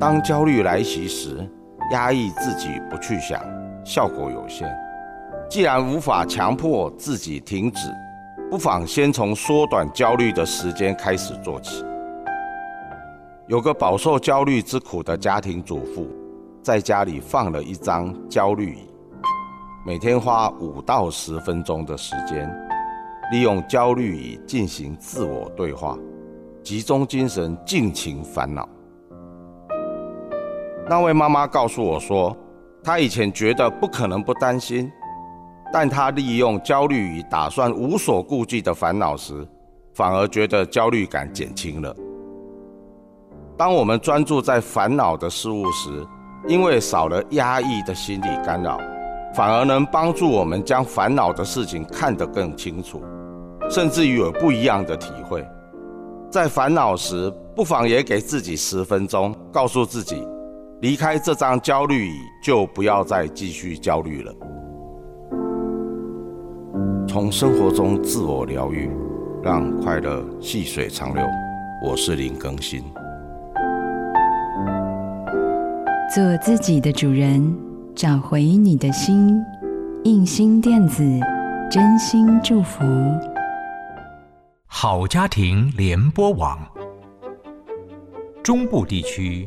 当焦虑来袭时，压抑自己不去想，效果有限。既然无法强迫自己停止，不妨先从缩短焦虑的时间开始做起。有个饱受焦虑之苦的家庭主妇，在家里放了一张焦虑椅，每天花五到十分钟的时间，利用焦虑椅进行自我对话，集中精神，尽情烦恼。那位妈妈告诉我说，她以前觉得不可能不担心，但她利用焦虑与打算无所顾忌的烦恼时，反而觉得焦虑感减轻了。当我们专注在烦恼的事物时，因为少了压抑的心理干扰，反而能帮助我们将烦恼的事情看得更清楚，甚至于有不一样的体会。在烦恼时，不妨也给自己十分钟，告诉自己，离开这张焦虑椅，就不要再继续焦虑了。从生活中自我疗愈，让快乐细水长流。我是林更新。做自己的主人，找回你的心。印心电子，真心祝福。好家庭联播网，中部地区